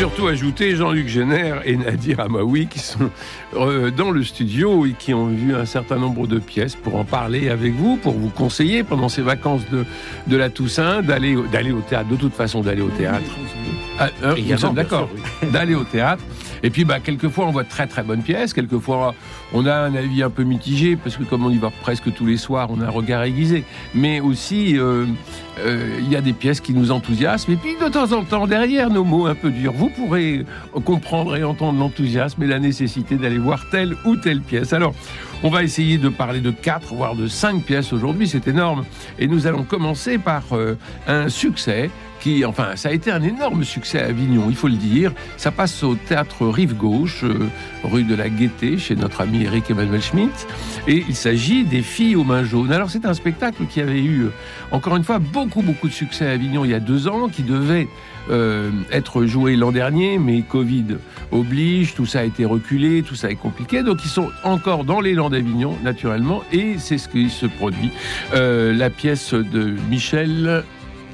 Surtout ajouter Jean-Luc Génère et Nadir Amaoui qui sont euh, dans le studio et qui ont vu un certain nombre de pièces pour en parler avec vous, pour vous conseiller pendant ces vacances de, de la Toussaint d'aller au théâtre, de toute façon d'aller au théâtre. Ah, euh, nous sommes d'accord, d'aller au théâtre. Et puis, bah, quelquefois, on voit de très très bonnes pièces. Quelquefois, on a un avis un peu mitigé parce que comme on y va presque tous les soirs, on a un regard aiguisé. Mais aussi, euh, euh, il y a des pièces qui nous enthousiasment. Et puis, de temps en temps, derrière nos mots un peu durs, vous pourrez comprendre et entendre l'enthousiasme et la nécessité d'aller voir telle ou telle pièce. Alors, on va essayer de parler de quatre, voire de cinq pièces aujourd'hui. C'est énorme. Et nous allons commencer par un succès qui, enfin, ça a été un énorme succès à Avignon, il faut le dire. Ça passe au théâtre Rive Gauche, euh, rue de la Gaîté, chez notre ami Eric Emmanuel Schmitt. Et il s'agit des Filles aux mains jaunes. Alors, c'est un spectacle qui avait eu, euh, encore une fois, beaucoup, beaucoup de succès à Avignon il y a deux ans, qui devait euh, être joué l'an dernier, mais Covid oblige, tout ça a été reculé, tout ça est compliqué. Donc, ils sont encore dans l'élan d'Avignon, naturellement, et c'est ce qui se produit. La pièce de Michel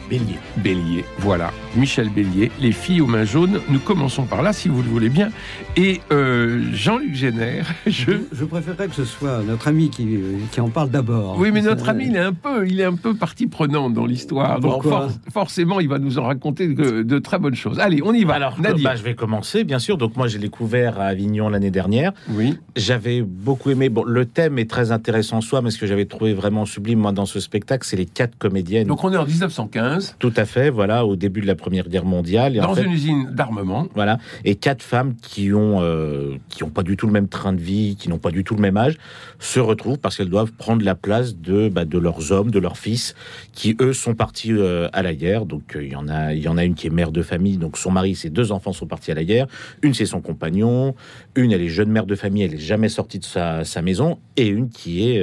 Bélier. Bélier, voilà. Michel Bélier, Les filles aux mains jaunes. Nous commençons par là, si vous le voulez bien. Et euh, Jean-Luc Génère, je... je... préférerais que ce soit notre ami qui, qui en parle d'abord. Oui, mais notre ami, il est un peu, il est un peu partie prenante dans l'histoire. Donc for forcément, il va nous en raconter de, de, très bonnes choses. Allez, on y va. Alors, bah, je vais commencer, bien sûr. Donc moi, j'ai découvert à Avignon l'année dernière. Oui. J'avais beaucoup aimé. Bon, le thème est très intéressant en soi, mais ce que j'avais trouvé vraiment sublime, moi, dans ce spectacle, c'est les quatre comédiennes. Donc on est en 1915. Tout à fait, voilà, au début de la Première Guerre mondiale. Et Dans une usine d'armement. Voilà, et quatre femmes qui ont euh, qui ont pas du tout le même train de vie, qui n'ont pas du tout le même âge, se retrouvent parce qu'elles doivent prendre la place de bah, de leurs hommes, de leurs fils, qui eux sont partis euh, à la guerre. Donc euh, il y en a il y en a une qui est mère de famille, donc son mari, ses deux enfants sont partis à la guerre. Une c'est son compagnon, une elle est jeune mère de famille, elle est jamais sortie de sa, sa maison, et une qui est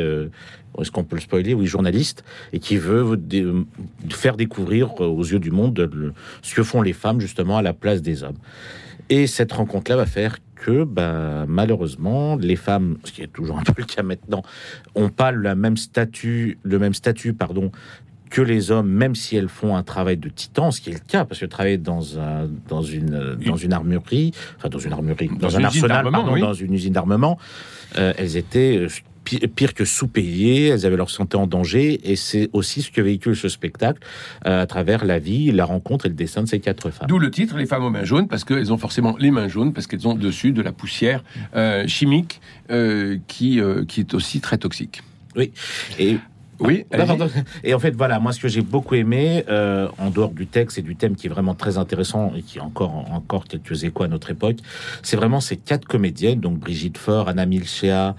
est-ce qu'on peut le spoiler Oui, journaliste, et qui veut faire découvrir aux yeux du monde ce que font les femmes justement à la place des hommes. Et cette rencontre-là va faire que, bah, malheureusement, les femmes, ce qui est toujours un peu le cas maintenant, ont pas le même statut, le même statut, pardon, que les hommes, même si elles font un travail de titan, ce qui est le cas, parce que travailler dans un, dans une, dans une armurerie, enfin dans une armurerie, dans, un arsenal, pardon, dans une usine d'armement, euh, elles étaient pire que sous-payées, elles avaient leur santé en danger, et c'est aussi ce que véhicule ce spectacle euh, à travers la vie, la rencontre et le dessin de ces quatre femmes. D'où le titre, les femmes aux mains jaunes, parce qu'elles ont forcément les mains jaunes, parce qu'elles ont dessus de la poussière euh, chimique euh, qui, qui est aussi très toxique. Oui, et oui. Et en fait, voilà, moi, ce que j'ai beaucoup aimé, euh, en dehors du texte et du thème qui est vraiment très intéressant et qui a encore, encore quelques échos à notre époque, c'est vraiment ces quatre comédiennes, donc Brigitte Faure, Anna Milchea,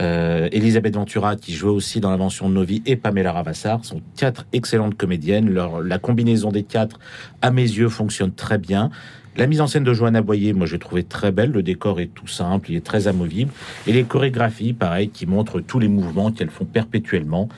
euh, Elisabeth Ventura, qui joue aussi dans l'invention de nos vies, et Pamela Ravassar, sont quatre excellentes comédiennes. Leur, la combinaison des quatre, à mes yeux, fonctionne très bien. La mise en scène de Joanna Boyer, moi j'ai trouvé très belle. Le décor est tout simple, il est très amovible. Et les chorégraphies, pareil, qui montrent tous les mouvements qu'elles font perpétuellement.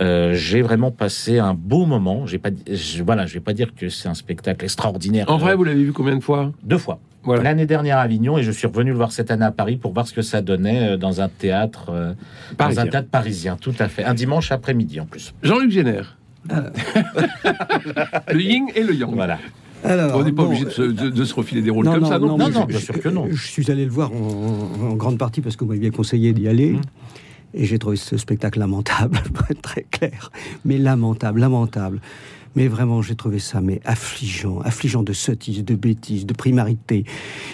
Euh, j'ai vraiment passé un beau moment. J'ai pas, je, voilà, je vais pas dire que c'est un spectacle extraordinaire. En vrai, vous l'avez vu combien de fois? Deux fois. Voilà. L'année dernière à Avignon et je suis revenu le voir cette année à Paris pour voir ce que ça donnait euh, dans un théâtre, euh, dans un théâtre parisien, tout à fait. Un dimanche après-midi en plus. Jean-Luc Génère. le yin et le yang. Voilà. Alors, on n'est pas obligé de se, refiler des rôles comme ça, non Non, non, bien sûr que non. Je suis allé le voir en, grande partie parce que vous m'aviez conseillé d'y aller. Mmh. Et j'ai trouvé ce spectacle lamentable, pour être très clair. Mais lamentable, lamentable. Mais vraiment, j'ai trouvé ça mais affligeant, affligeant de sottise, de bêtises, de primarité.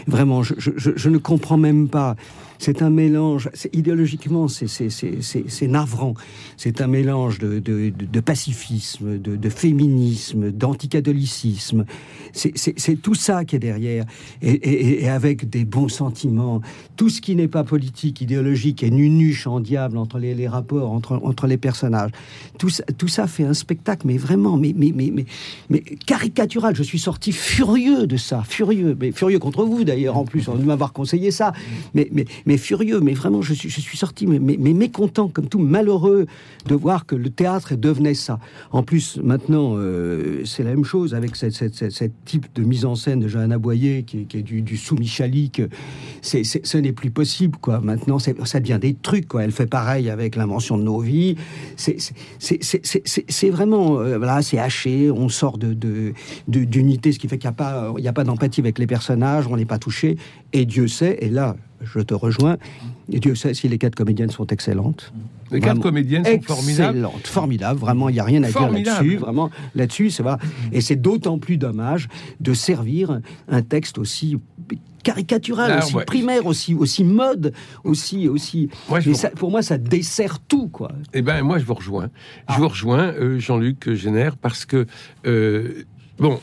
Vraiment, je, je ne comprends même pas c'est un mélange, idéologiquement, c'est navrant. C'est un mélange de, de, pacifisme, de, de féminisme, d'anticatholicisme. C'est tout ça qui est derrière. Et, et, avec des bons sentiments. Tout ce qui n'est pas politique, idéologique, est nunuche en diable entre les, rapports entre, entre les personnages. Tout ça, tout ça fait un spectacle, mais vraiment, mais, mais, mais, mais, mais caricatural. Je suis sorti furieux de ça, furieux. Mais furieux contre vous, d'ailleurs, en plus, de m'avoir conseillé ça. Mais, mais mais furieux, mais vraiment, je suis, sorti, mais, mécontent, comme tout malheureux, de voir que le théâtre devenait ça. En plus, maintenant, euh, c'est la même chose avec cette, type de mise en scène de Johanna Boyer, qui, est- du, du sous-michalique. Ce n'est plus possible, quoi. Maintenant, ça devient des trucs, quoi. Elle fait pareil avec l'invention de nos vies. C'est, vraiment, euh, voilà, c'est haché. On sort de, de, de- d'unité, ce qui fait qu'il n'y a pas, a pas d'empathie avec les personnages, on n'est pas touché. Et Dieu sait, et là, je te rejoins, et Dieu sait si les quatre comédiennes sont excellentes. Les quatre comédiennes sont formidables. Excellentes, formidables, vraiment, il n'y a rien à dire là-dessus, vraiment, là-dessus, c'est voilà. Et c'est d'autant plus dommage de servir un texte aussi caricatural, Ah, aussi ouais. primaire, aussi, aussi mode, aussi, aussi. Moi, je Mais vous- ça- pour moi, ça dessert tout, quoi. Eh ben, moi, je vous rejoins. Ah. Je vous rejoins, euh, Jean-Luc Génère, parce que, euh, bon,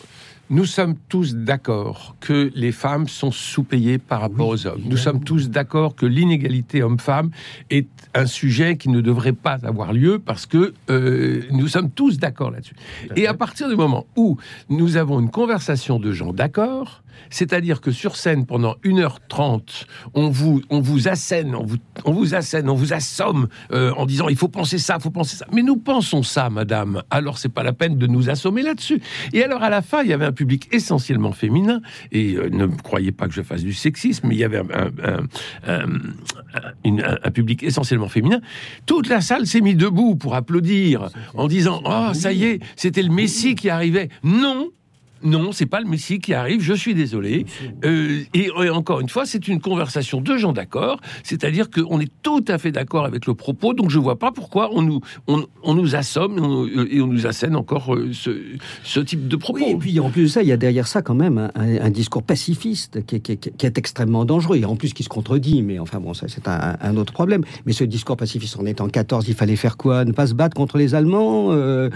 nous sommes tous d'accord que les femmes sont sous-payées par rapport aux hommes. Nous sommes tous d'accord que l'inégalité homme-femme est un sujet qui ne devrait pas avoir lieu parce que euh, nous sommes tous d'accord là-dessus. Et à partir du moment où nous avons une conversation de gens d'accord, c'est-à-dire que sur scène, pendant 1h30, on vous, on vous assène, on vous, on vous assène, on vous assomme euh, en disant il faut penser ça, il faut penser ça. Mais nous pensons ça, madame. Alors c'est pas la peine de nous assommer là-dessus. Et alors à la fin, il y avait un public essentiellement féminin. Et euh, ne croyez pas que je fasse du sexisme, mais il y avait un, un- un- un- une- un- un public essentiellement féminin. Toute la salle s'est mise debout pour applaudir en disant oh ça y est, c'était le Messie qui arrivait. Non. Non, c'est pas le Messie qui arrive, je suis désolé. Euh, et, et encore une fois, c'est une conversation de gens d'accord, c'est-à-dire qu'on est tout à fait d'accord avec le propos, donc je vois pas pourquoi on nous, on, on nous assomme et on, et on nous assène encore euh, ce, ce type de propos. Oui, et puis en plus de ça, il y a derrière ça quand même un, discours pacifiste qui est, qui est- qui est extrêmement dangereux et en plus qui se contredit. Mais enfin bon, ça c'est un, un autre problème. Mais ce discours pacifiste, en 14, il fallait faire quoi? Ne pas se battre contre les Allemands euh,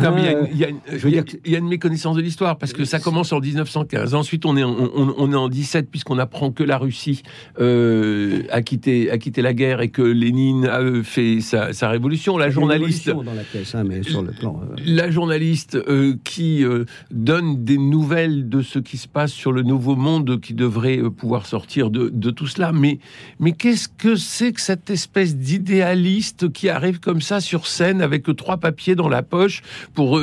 Non, mais il y a une- il y, a une- je veux il y a- dire que- il y a une méconnaissance de l'histoire parce que ça commence en 1915. Ensuite, on est en, on, on est en 17 puisqu'on apprend que la Russie euh, a quitté a quitté la guerre et que Lénine a euh, fait sa, sa révolution. La journaliste dans la pièce, hein, mais sur le plan. euh, la journaliste euh, qui donne des nouvelles de ce qui se passe sur le nouveau monde qui devrait pouvoir sortir de, de tout cela. Mais, mais qu'est-ce que c'est que cette espèce d'idéaliste qui arrive comme ça sur scène avec trois papiers dans la poche pour...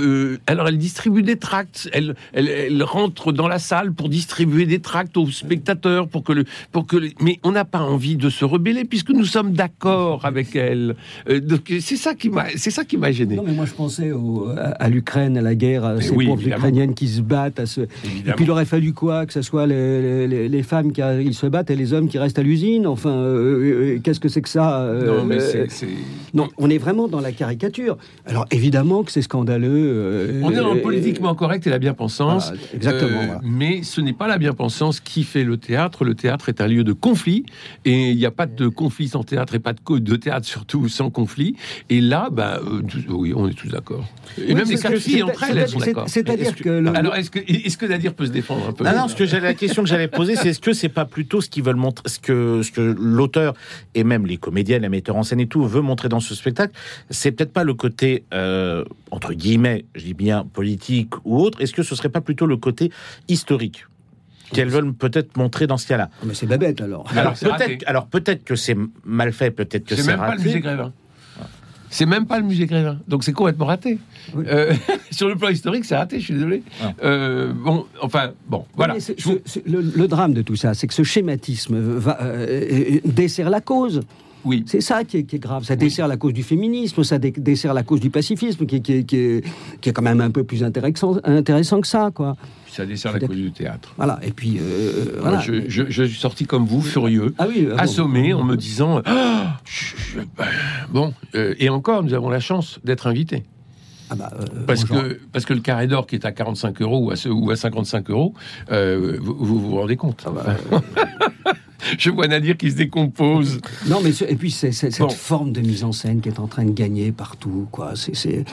alors elle distribue des tracts, elle, elle, elle rentre dans la salle pour distribuer des tracts aux spectateurs, pour que le... Pour que Mais on n'a pas envie de se rebeller puisque nous sommes d'accord avec elle. Euh, donc c'est ça qui m'a c'est ça qui m'a gêné. Non, mais moi je pensais au- à, à l'Ukraine, à la guerre, à ces oui, pauvres évidemment. Ukrainiennes qui se battent. À ce... Et puis il aurait fallu quoi Que ce soit les, les- les femmes qui ils se battent et les hommes qui restent à l'usine Enfin, euh, euh, qu'est-ce que c'est que ça Non, mais c'est- c'est. Non, on est vraiment dans la caricature. Alors évidemment que c'est scandaleux. On est dans le politiquement correct et la bien-pensance. Voilà, exactement, voilà. Mais ce n'est pas la bien-pensance qui fait le théâtre. Le théâtre est un lieu de conflit. Et il n'y a pas de conflit sans théâtre et pas de, de théâtre surtout sans conflit. Et là, bah, euh, oui, on est tous d'accord. Et Oui, même les quatre entre elles, elles sont c'est- d'accord. C'est-à-dire que, le- Alors, est-ce que, est-ce que Nadir peut se défendre un peu? Non, non, ce que la question que j'allais poser, c'est est-ce que c'est pas plutôt ce qu'ils veulent montrer, ce que, ce que l'auteur et même les comédiens, les metteurs en scène et tout veut montrer dans ce spectacle, c'est peut-être pas le côté euh, entre guillemets, je dis bien politique ou autre. Est-ce que ce serait pas plutôt le côté historique qu'elles veulent peut-être montrer dans ce cas-là Ah, mais c'est Babette alors. Alors, raté. peut-être, alors peut-être que c'est mal fait, peut-être que C'est c'est même pas le musée raté. Grévin. C'est même pas le musée Grévin. Donc c'est complètement raté. Oui. Euh, sur le plan historique, c'est raté, je suis désolé. Euh, bon, enfin, bon, voilà. Mais c'est- Je vous- ce- ce- le, le drame de tout ça, c'est que ce schématisme va, euh, euh, dessert la cause. Oui. C'est ça qui est, qui est grave. Ça dessert la cause du féminisme, ça dessert la cause du pacifisme, qui, est- qui est- qui est, qui est quand même un peu plus intéressant, intéressant que ça, quoi. Ça dessert la cause du théâtre. Voilà. Et puis, euh, voilà. je, je- je suis sorti comme vous, furieux, Ah oui, bon. assommé, en me disant Ah, je- ben, bon. euh, et encore, nous avons la chance d'être invités. Ah bah, euh, Parce bonjour. que, parce que le carré d'or qui est à 45 euros ou à, ce- ou à 55 euros, euh, vous, vous vous rendez compte Ah bah, euh, Je vois Nadir qui se décompose. Non, mais ce- et puis c'est c'est cette Bon. forme de mise en scène qui est en train de gagner partout, quoi. C'est c'est-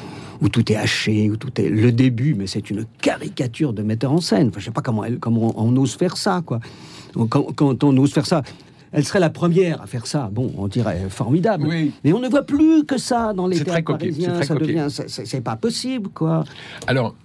où tout est haché, où tout est le début, mais c'est une caricature de metteur en scène. Enfin, je sais pas comment elle, comment on, on ose faire ça, quoi. Quand, quand on ose faire ça. Elle serait la première à faire ça. Bon, on dirait formidable. Oui. Mais on ne voit plus que ça dans les C'est très théâtres c'est parisiens. très Ça devient, c'est- c'est c'est pas possible, quoi. Alors,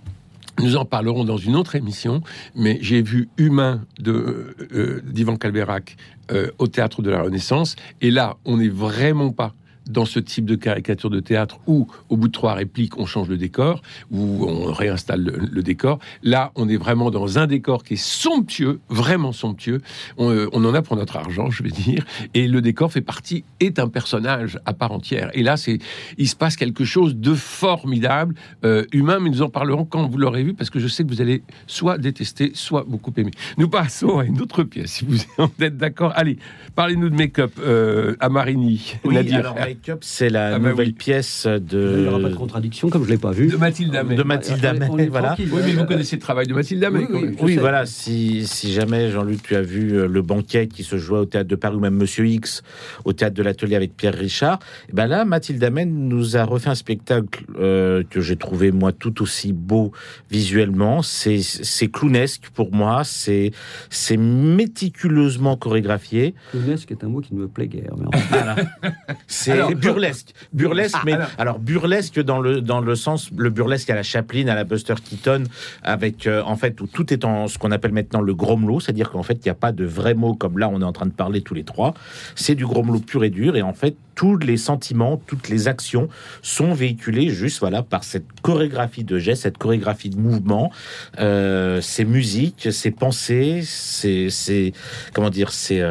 Nous en parlerons dans une autre émission, mais j'ai vu Humain de euh, d'Ivan Calberac euh, au théâtre de la Renaissance, et là, on n'est vraiment pas dans ce type de caricature de théâtre où, au bout de trois répliques, on change le décor, où on réinstalle le, décor. Là, on est vraiment dans un décor qui est somptueux, vraiment somptueux. On, euh, on, en a pour notre argent, je vais dire. Et le décor fait partie, est un personnage à part entière. Et là, c'est, il se passe quelque chose de formidable, euh, humain, mais nous en parlerons quand vous l'aurez vu, parce que je sais que vous allez soit détester, soit beaucoup aimer. Nous passons à une autre pièce, si vous êtes d'accord. Allez, parlez-nous de make-up euh, à Marigny. Oui, alors, c'est la ah bah nouvelle pièce de. Il n'y aura pas de contradiction, comme je ne l'ai pas vu. De Mathilde Amet. De Mathilde Amet, voilà. Oui, mais vous connaissez le travail de Mathilde Amet. Oui, voilà. Si, si jamais, Jean-Luc, tu as vu euh, Le Banquet qui se jouait au théâtre de Paris, ou même Monsieur X au théâtre de l'Atelier avec Pierre Richard, et eh ben là, Mathilde Amet nous a refait un spectacle euh, que j'ai trouvé, moi, tout aussi beau visuellement. C'est clownesque pour moi. C'est méticuleusement chorégraphié. Clownesque est un mot qui ne me plaît guère. C'est burlesque. Burlesque, ah, mais alors. burlesque dans le dans le sens le burlesque à la Chaplin, à la Buster Keaton, avec euh, en fait où tout est en ce qu'on appelle maintenant le grommelot, c'est-à-dire qu'en fait il n'y a pas de vrais mots comme là on est en train de parler tous les trois. C'est du grommelot pur et dur et en fait tous les sentiments, toutes les actions sont véhiculés juste voilà par cette chorégraphie de gestes, cette chorégraphie de mouvement, euh, ces musiques, ces pensées, ces, comment dire, c'est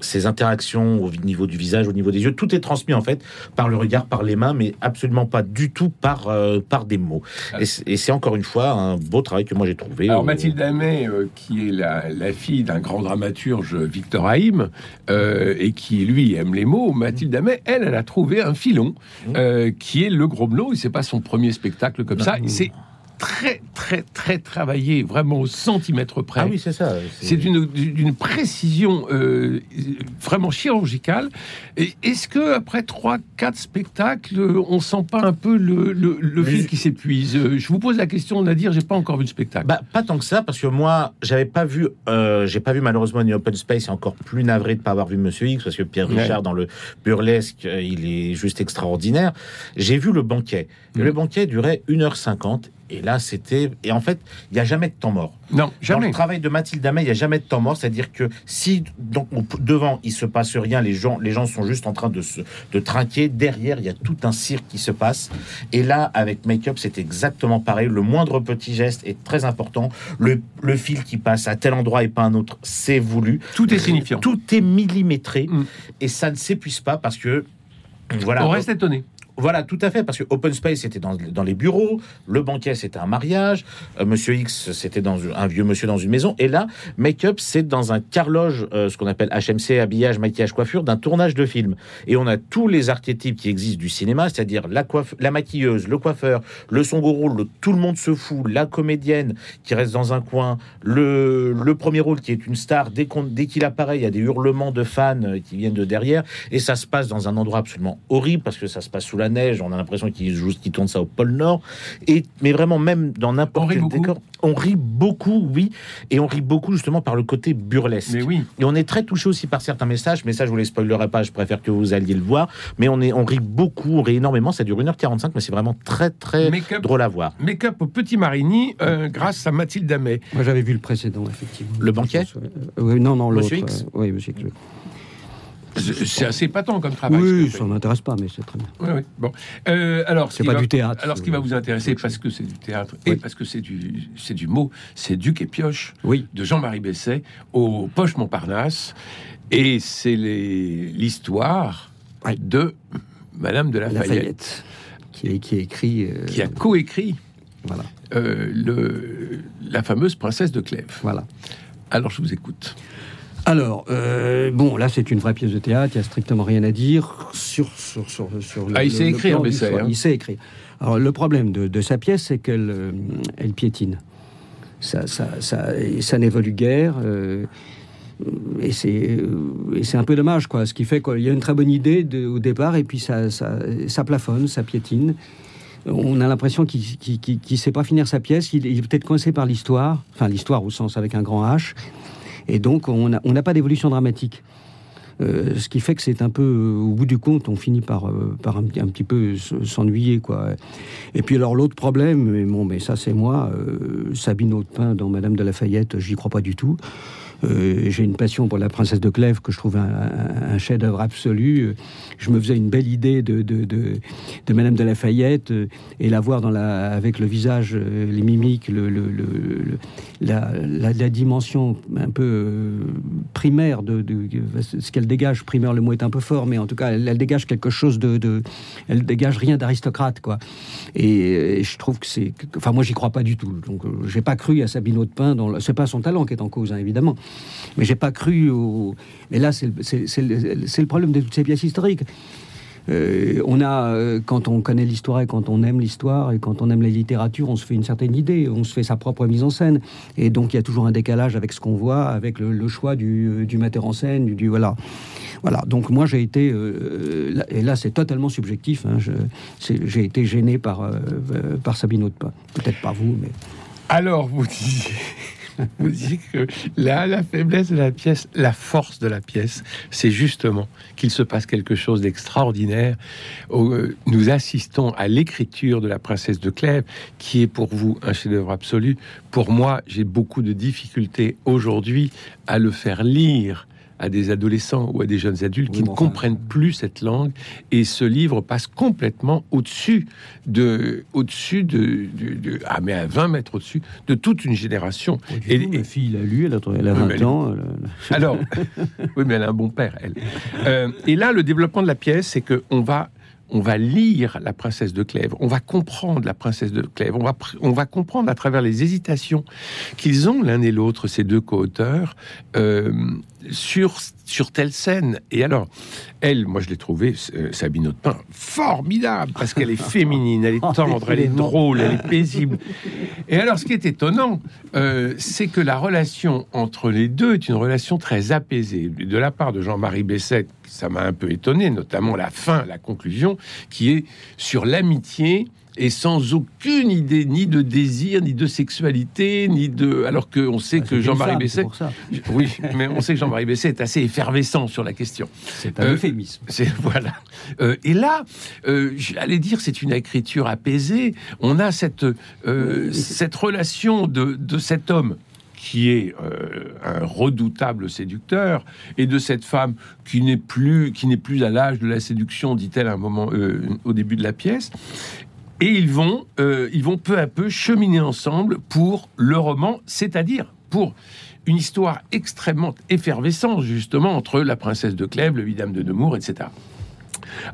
ces interactions au niveau du visage, au niveau des yeux, tout est transmis en fait par le regard, par les mains, mais absolument pas du tout par, euh, par des mots. Et c'est encore une fois un beau travail que moi j'ai trouvé. Alors Mathilde Amet, euh, qui est la, fille d'un grand dramaturge, Victor Haïm, euh, et qui lui aime les mots, Mathilde Amet, elle, elle a trouvé un filon mmh. qui est le gros. Et c'est pas son premier spectacle comme ça. C'est très, très, très travaillé, vraiment au centimètre près. Ah oui, c'est ça. C'est d'une précision euh, vraiment chirurgicale. Est-ce que après trois, quatre spectacles, on sent pas un peu le, le, fil qui s'épuise? Je vous pose la question, on a dire, j'ai pas encore vu de spectacle. Bah, pas tant que ça, parce que moi, j'avais pas vu, euh, j'ai pas vu malheureusement ni Open Space, et encore plus navré de pas avoir vu Monsieur X, parce que Pierre Richard dans le burlesque, euh, il est juste extraordinaire. J'ai vu le banquet. Le mm. banquet durait 1h50 et là, c'était. Et en fait, il n'y a jamais de temps mort. Non, jamais. Dans le travail de Mathilde Amet, il n'y a jamais de temps mort. C'est-à-dire que si donc, devant, il se passe rien, les gens, les gens sont juste en train de se de trinquer. Derrière, il y a tout un cirque qui se passe. Et là, avec Make-up, c'est exactement pareil. Le moindre petit geste est très important. Le, le fil qui passe à tel endroit et pas un autre, c'est voulu. Tout est signifiant. Tout est millimétré. Mm. Et ça ne s'épuise pas parce que. Voilà. On reste étonné. Voilà, tout à fait, parce que Open Space c'était dans, les bureaux, le banquet c'était un mariage, euh, Monsieur X c'était dans un vieux monsieur dans une maison, et là, Make-up c'est dans un carloge, euh, ce qu'on appelle HMC, habillage, maquillage, coiffure, d'un tournage de film. Et on a tous les archétypes qui existent du cinéma, c'est-à-dire la, coiffe, la maquilleuse, le coiffeur, le son le, tout le monde se fout, la comédienne qui reste dans un coin, le, le premier rôle qui est une star, dès qu'il apparaît, il y a des hurlements de fans euh, qui viennent de derrière, et ça se passe dans un endroit absolument horrible, parce que ça se passe sous la neige, on a l'impression qu'ils jouent, qu'ils tournent ça au pôle Nord. Et mais vraiment même dans n'importe quel décor, on rit beaucoup, oui, et on rit beaucoup justement par le côté burlesque. Mais oui. Et on est très touché aussi par certains messages. Mais ça, je vous les spoilerai pas. Je préfère que vous alliez le voir. Mais on est, on rit beaucoup, on rit énormément. Ça dure 1h45, mais c'est vraiment très très drôle à voir. Make-up au Petit Marigny, euh, grâce à Mathilde Damet. Moi, j'avais vu le précédent, effectivement. Le banquet? Euh, oui, non, non, l'autre. Euh, oui, monsieur. C'est assez patent comme travail. Oui, ça m'intéresse pas, mais c'est très bien. Oui, oui. Bon. Euh, alors, c'est pas du théâtre. Alors, ce qui va vous intéresser, parce que c'est du théâtre et parce que c'est du, c'est du mot, c'est Duc et Pioche oui. de Jean-Marie Besset au Poche Montparnasse. Et c'est l'histoire de Madame de Lafayette. Lafayette qui, qui écrit. Euh, qui a coécrit. Voilà. Euh, le, la fameuse princesse de Clèves. Voilà. Alors, je vous écoute. Alors, euh, bon, là, c'est une vraie pièce de théâtre, il n'y a strictement rien à dire sur, sur, sur, sur ah, il sait écrire, mais hein. Il sait écrire. Alors, le problème de, de sa pièce, c'est qu'elle euh, elle piétine. Ça, ça, ça, ça n'évolue guère. Euh, et c'est un peu dommage, quoi. Ce qui fait qu'il y a une très bonne idée de, au départ, et puis ça, ça, ça plafonne, ça piétine. On a l'impression qu'il ne sait pas finir sa pièce. Il, il est peut-être coincé par l'histoire, enfin l'histoire au sens avec un grand H. Et donc, on n'a pas d'évolution dramatique. Euh, ce qui fait que c'est un peu, au bout du compte, on finit par, par un, petit peu s'ennuyer, quoi. Et puis alors l'autre problème, mais bon, mais ça c'est moi, Sabine Autepin dans Madame de Lafayette, j'y crois pas du tout. Euh, j'ai une passion pour la princesse de Clèves que je trouve un, chef-d'œuvre absolu. Je me faisais une belle idée de, de, de, Madame de Lafayette euh, et la voir avec le visage, euh, les mimiques, la, dimension un peu primaire de, ce qu'elle dégage. Primaire, le mot est un peu fort, mais en tout cas, elle, dégage quelque chose de, elle dégage rien d'aristocrate, quoi. Et, je trouve que c'est, enfin, moi, j'y crois pas du tout. Donc, j'ai pas cru à Sabine Hautepin. C'est pas son talent qui est en cause, hein, évidemment. Mais j'ai pas cru au. Mais là, c'est le, problème de toutes ces pièces historiques. Euh, on a, euh, quand on connaît l'histoire et quand on aime l'histoire et quand on aime la littérature, on se fait une certaine idée, on se fait sa propre mise en scène. Et donc il y a toujours un décalage avec ce qu'on voit, avec le, choix du, euh, du, metteur en scène, du, voilà. Voilà. Donc moi j'ai été, et là c'est totalement subjectif. Hein, j'ai été gêné par par Sabine pas Peut-être pas vous, mais. Alors vous disiez. vous dites que là, la faiblesse de la pièce, la force de la pièce, c'est justement qu'il se passe quelque chose d'extraordinaire. Euh, nous assistons à l'écriture de la princesse de Clèves, qui est pour vous un chef-d'œuvre absolu. Pour moi, j'ai beaucoup de difficultés aujourd'hui à le faire lire à des adolescents ou à des jeunes adultes qui ne comprennent plus cette langue. Et ce livre passe complètement au-dessus de au-dessus de, ah mais à 20 mètres au-dessus de toute une génération. Et ma fille l'a lu elle a, elle a 20 ans alors oui mais elle a un bon père elle. Euh, et là le développement de la pièce c'est que on va on va lire la princesse de Clèves, on va comprendre la princesse de Clèves, on va, on va comprendre à travers les hésitations qu'ils ont l'un et l'autre, ces deux co-auteurs, euh, sur, sur telle scène. Et alors, elle, moi je l'ai trouvée, euh, Sabine Autepin, formidable, parce qu'elle est féminine, elle est oh, tendre, elle est drôle, elle est paisible. Et alors, ce qui est étonnant, euh, c'est que la relation entre les deux est une relation très apaisée. De la part de Jean-Marie Besset, ça m'a un peu étonné, notamment la fin, la conclusion, qui est sur l'amitié et sans aucune idée ni de désir, ni de sexualité, ni de. Alors qu'on sait ah, que Jean-Marie Besset. Oui, mais on sait que Jean-Marie Besset est assez effervescent sur la question. C'est un euh, euphémisme. Voilà. Euh, et là, euh, j'allais dire, c'est une écriture apaisée. On a cette, cette relation de, de cet homme qui est un redoutable séducteur, et de cette femme qui n'est plus, qui n'est plus à l'âge de la séduction, dit-elle un moment au début de la pièce, et ils vont, euh, ils vont peu à peu cheminer ensemble pour le roman, c'est-à-dire pour une histoire extrêmement effervescente, justement, entre la princesse de Clèves, le vidame de Nemours, etc.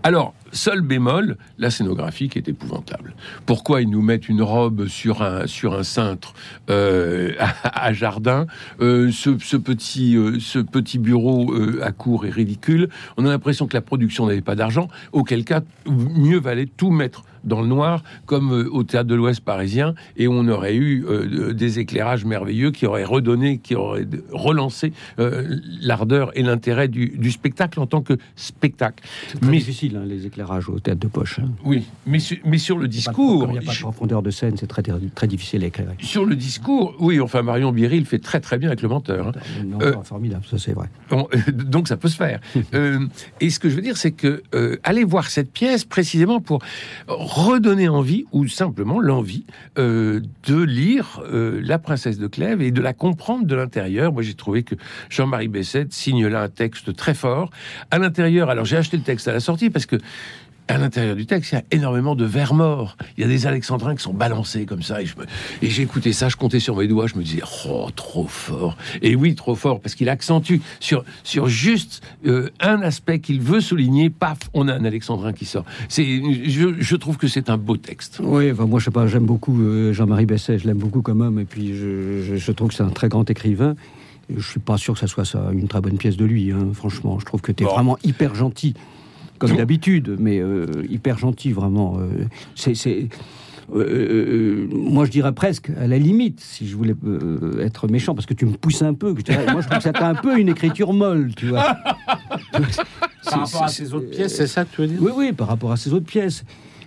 Alors, seul bémol, la scénographie qui est épouvantable. Pourquoi ils nous mettent une robe sur un, sur un cintre euh, à, jardin euh, ce, petit, ce petit bureau à court est ridicule. On a l'impression que la production n'avait pas d'argent, auquel cas, mieux valait tout mettre dans le noir, comme euh, au théâtre de l'Ouest parisien, et on aurait eu euh, des éclairages merveilleux qui auraient redonné, qui auraient relancé euh, l'ardeur et l'intérêt du, spectacle en tant que spectacle. C'est mais... difficile, hein, les éclairages au théâtre de poche. Hein. Oui, mais, mais sur le discours... Il n'y a pas de profondeur de scène, c'est très, très difficile à éclairer. Sur le discours, oui, enfin, Marion Biril fait très très bien avec le menteur. Hein. formidable, ça c'est vrai. donc ça peut se faire. et ce que je veux dire, c'est que allez voir cette pièce précisément pour redonner envie, ou simplement l'envie, euh, de lire euh, La princesse de Clèves et de la comprendre de l'intérieur. Moi, j'ai trouvé que Jean-Marie Besset signe là un texte très fort. À l'intérieur, alors j'ai acheté le texte à la sortie parce que à l'intérieur du texte, il y a énormément de vers morts. Il y a des alexandrins qui sont balancés comme ça. Et, je et j'ai écouté ça, je comptais sur mes doigts, je me disais, oh, trop fort. Et oui, trop fort, parce qu'il accentue sur, sur juste euh, un aspect qu'il veut souligner, paf, on a un alexandrin qui sort. C'est, je, je trouve que c'est un beau texte. Oui, moi, je sais pas, j'aime beaucoup euh, Jean-Marie Besset, je l'aime beaucoup comme homme, et puis je, je, trouve que c'est un très grand écrivain. Je suis pas sûr que ça soit ça, une très bonne pièce de lui, hein, franchement. Je trouve que tu es vraiment hyper gentil comme d'habitude, mais euh, hyper gentil, vraiment. Euh, c'est. Euh, moi, je dirais presque à la limite, si je voulais être méchant, parce que tu me pousses un peu. Que moi, je trouve que c'est un peu une écriture molle, tu vois. par rapport à ses autres pièces, c'est ça que tu veux dire? Oui, oui, par rapport à ses autres pièces.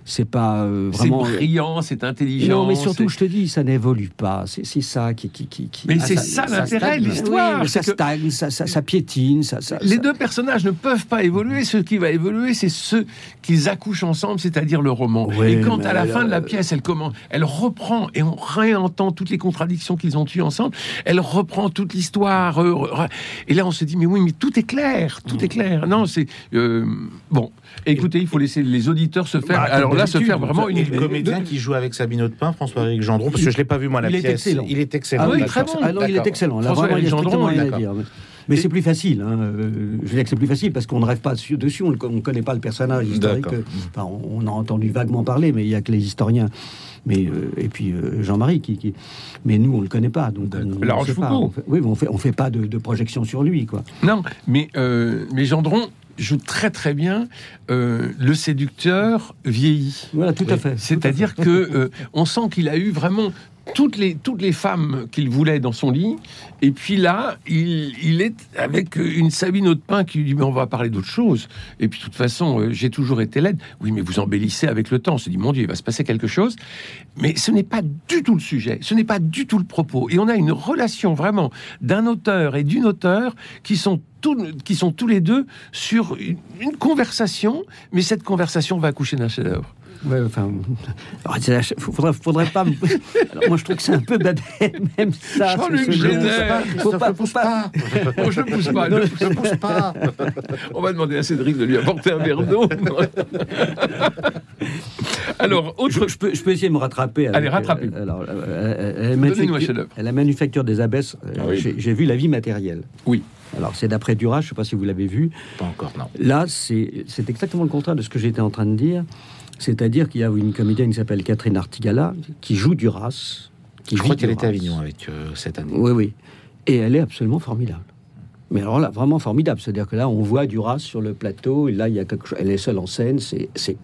C'est pas euh, C'est vraiment. brillant, c'est intelligent. Non, mais surtout, je te dis, ça n'évolue pas. C'est c'est ça qui, qui, qui, qui- Mais ah, c'est ça l'intérêt de l'histoire, Oui, ça que- stagne, ça, ça, ça piétine, ça. ça- Les deux personnages ne peuvent pas évoluer. Ce qui va évoluer, c'est ceux qu'ils accouchent ensemble, c'est-à-dire le roman. Oui, et quand à la alors, fin de la euh, pièce, elle commence, elle reprend et on réentend toutes les contradictions qu'ils ont eues ensemble. Elle reprend toute l'histoire. euh, re- et là, on se dit mais oui, mais tout est clair, tout est clair. Non, c'est euh, bon. Écoutez, il faut laisser les auditeurs se faire. Bah, alors là, se faire vraiment une le comédien qui joue avec Sabine Audepin, François-Éric Gendron, parce que je l'ai pas vu moi la Il est pièce. excellent. Il est excellent. Ah oui, très bon. Ah non, il est excellent. Là, François il Gendron, dire. Mais c'est plus facile. Hein. Je veux dire que c'est plus facile parce qu'on ne rêve pas dessus, dessus, on ne connaît pas le personnage historique. Enfin, on, a entendu vaguement parler, mais il n'y a que les historiens. Mais, euh, et puis euh, Jean-Marie, qui, qui- mais nous, on ne le connaît pas. Donc on, La on sait pas. Rochefoucauld. On fait- oui, on fait, on fait pas de, de projection sur lui. Quoi. Non, mais, euh, mais Gendron joue très très bien euh, le séducteur vieilli. Voilà, tout à fait. C'est-à-dire que euh, on sent qu'il a eu vraiment toutes les, toutes les femmes qu'il voulait dans son lit. Et puis là, il, il est avec une Sabine Audepin qui lui dit Mais on va parler d'autre chose. Et puis, de toute façon, euh, j'ai toujours été laide. Oui, mais vous embellissez avec le temps. On se dit Mon Dieu, il va se passer quelque chose. Mais ce n'est pas du tout le sujet. Ce n'est pas du tout le propos. Et on a une relation vraiment d'un auteur et d'une auteure qui sont qui sont tous les deux sur une, une conversation, mais cette conversation va accoucher d'un chef-d'œuvre. Ouais, enfin, la- faudrait, faudrait pas. Alors, moi, je trouve que c'est un peu babet, même ça. Jean-Luc Génère. Faut pas, faut pas. Oh, je ne pousse pas. je Je pousse pas. On va demander à Cédric de lui apporter un verre d'eau. Alors, autre. Je, je peux, je peux essayer de me rattraper. avec, Allez, rattrapez. euh, alors, euh, manufacture- chef-d'œuvre. La manufacture des abbesses, euh, Ah oui. j'ai vu la vie matérielle. Oui. Alors, c'est d'après Duras, je ne sais pas si vous l'avez vu. Pas encore, non. Là, c'est c'est exactement le contraire de ce que j'étais en train de dire. C'est-à-dire qu'il y a une comédienne qui s'appelle Catherine Artigala, qui joue Duras. Qui Je crois qu'elle était à. Avignon avec euh, cette année. Oui, oui. Et elle est absolument formidable. Mais alors là, vraiment formidable. C'est-à-dire que là, on voit Duras sur le plateau, et là, il y a quelque chose. Elle est seule en scène. C'est c'est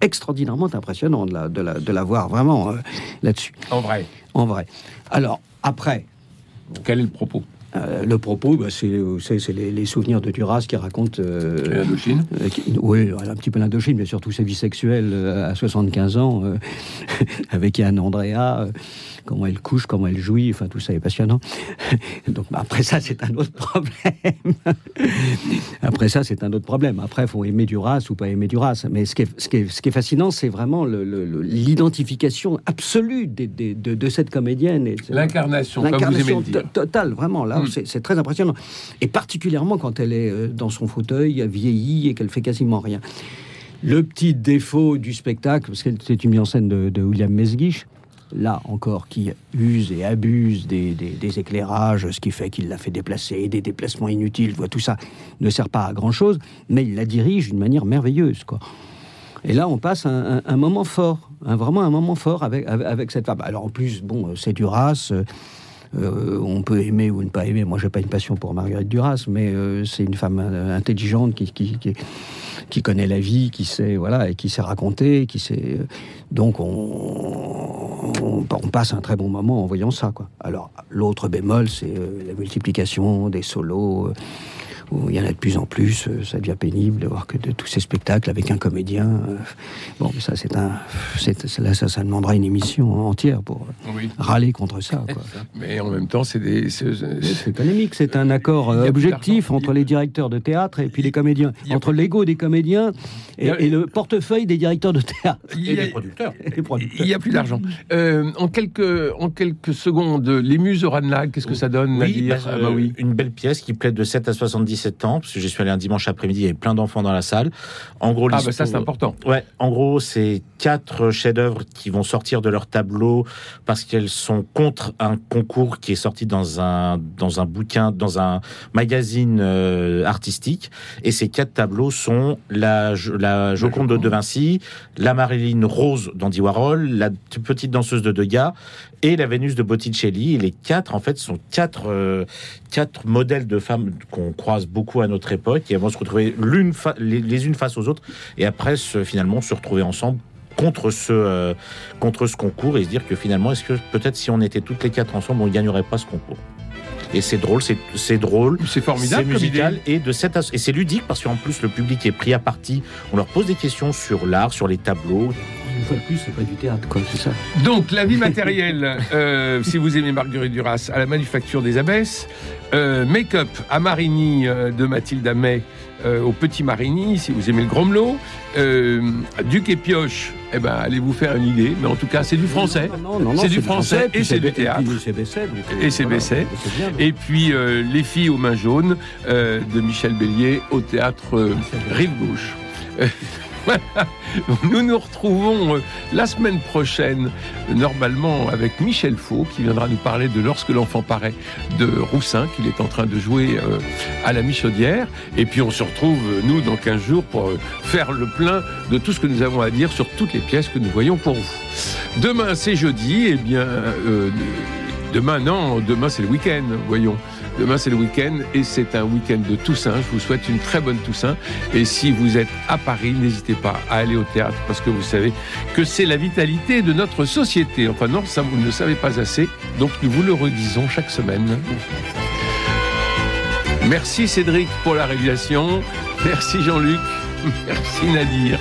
extraordinairement impressionnant de la, de la, de la voir vraiment euh, là-dessus, En vrai. en vrai. Alors, après, Quel est le propos? Euh, le propos, bah, c'est euh, les, les souvenirs de Duras qui racontent. euh, L'Indochine euh, oui, un petit peu l'Indochine, mais surtout sa vie sexuelle euh, à 75 ans, avec Yann Andrea, comment elle couche, comment elle jouit, enfin tout ça est passionnant. Donc bah, après ça, c'est un autre problème. après ça, c'est un autre problème. Après, il faut aimer Duras ou pas aimer Duras. Mais ce qui est, ce qui est, ce qui est fascinant, c'est vraiment l'identification absolue des- des- de, de cette comédienne. L'incarnation, comme vous aimez L'incarnation le dire. to- totale, vraiment. Là, Mm. c'est c'est très impressionnant. Et particulièrement quand elle est euh, dans son fauteuil, vieillie et qu'elle fait quasiment rien. Le petit défaut du spectacle, parce que c'est une mise en scène de, de William Mesguich, là encore, qui use et abuse des, des- des éclairages, ce qui fait qu'il la fait déplacer, des déplacements inutiles, tout ça ne sert pas à grand chose, mais il la dirige d'une manière merveilleuse, quoi. Et là, on passe un, un- un moment fort, un- vraiment un moment fort avec, avec, avec cette femme. Alors en plus, bon, euh, c'est Duras. Euh, on peut aimer ou ne pas aimer. Moi, j'ai pas une passion pour Marguerite Duras, mais euh, c'est une femme euh, intelligente qui, qui, qui, connaît la vie, qui sait voilà et qui sait raconter, qui sait. donc on, on, on passe un très bon moment en voyant ça, quoi. Alors l'autre bémol, c'est la multiplication des solos. Où il y en a de plus en plus, euh, ça devient pénible de voir que de tous ces spectacles avec un comédien. euh, bon, ça c'est un, là ça, ça demandera une émission entière pour euh, Oui. râler contre ça. Quoi. Mais en même temps, c'est des. c'est- c'est- C'est un accord objectif entre les directeurs de théâtre et puis les comédiens, entre l'ego des comédiens et, le portefeuille des directeurs de théâtre Il a- les producteurs. et des producteurs. il n'y a plus d'argent. Euh, en, quelques, en quelques secondes, les muses au Ranelagh, qu'est-ce que ça donne, Oui, Nadir? bah, Ah bah oui. une belle pièce qui plaît de 7 à 77 ans, parce que j'y suis allé un dimanche après-midi, il y avait plein d'enfants dans la salle. En gros, Ah bah ça, c'est important. Ouais, en gros, c'est quatre chefs-d'œuvre qui vont sortir de leur tableau parce qu'elles sont contre un concours qui est sorti dans un dans un bouquin, dans un magazine euh, artistique. Et ces quatre tableaux sont la la Joconde de De Vinci, la Marilyn Rose d'Andy Warhol, la petite danseuse de Degas et la Vénus de Botticelli. Et les quatre, en fait, sont quatre euh, quatre modèles de femmes qu'on croise beaucoup à notre époque et elles vont se retrouver l'une les, les unes face aux autres et après se- finalement se retrouver ensemble contre ce euh, contre ce concours et se dire que finalement est-ce que peut-être si on était toutes les quatre ensemble on gagnerait pas ce concours? Et c'est drôle, c'est drôle. C'est formidable C'est musical et de cette et c'est ludique parce qu'en plus le public est pris à partie. On leur pose des questions sur l'art, sur les tableaux. Une fois de plus, c'est pas du théâtre, quoi, c'est ça. Donc, la vie matérielle, euh, si vous aimez Marguerite Duras, à la Manufacture des Abbesses. Euh, Make-up à Marigny euh, de Mathilde Amet euh, au Petit Marigny, si vous aimez le Gromelot. Duc et Pioche, eh ben, allez vous faire une idée. Mais en tout cas, c'est du français. Non, non, non, C'est du français et c'est du théâtre. Et c'est Besset. Et puis, Les filles aux mains jaunes de Michel Bélier au théâtre Rive Gauche. Nous nous retrouvons euh, la semaine prochaine, normalement avec Michel Faux, qui viendra nous parler de Lorsque l'enfant paraît de Roussin, qu'il est en train de jouer euh, à la Michaudière. Et puis on se retrouve, euh, nous, dans 15 jours pour faire le plein de tout ce que nous avons à dire sur toutes les pièces que nous voyons pour vous. Demain, c'est jeudi, et bien, euh, demain, non, demain, c'est le week-end, voyons. Demain, c'est le week-end et c'est un week-end de Toussaint. Je vous souhaite une très bonne Toussaint. Et si vous êtes à Paris, n'hésitez pas à aller au théâtre parce que vous savez que c'est la vitalité de notre société. Enfin, non, ça, vous ne le savez pas assez. Donc, nous vous le redisons chaque semaine. Merci Cédric pour la réalisation. Merci Jean-Luc. Merci Nadir.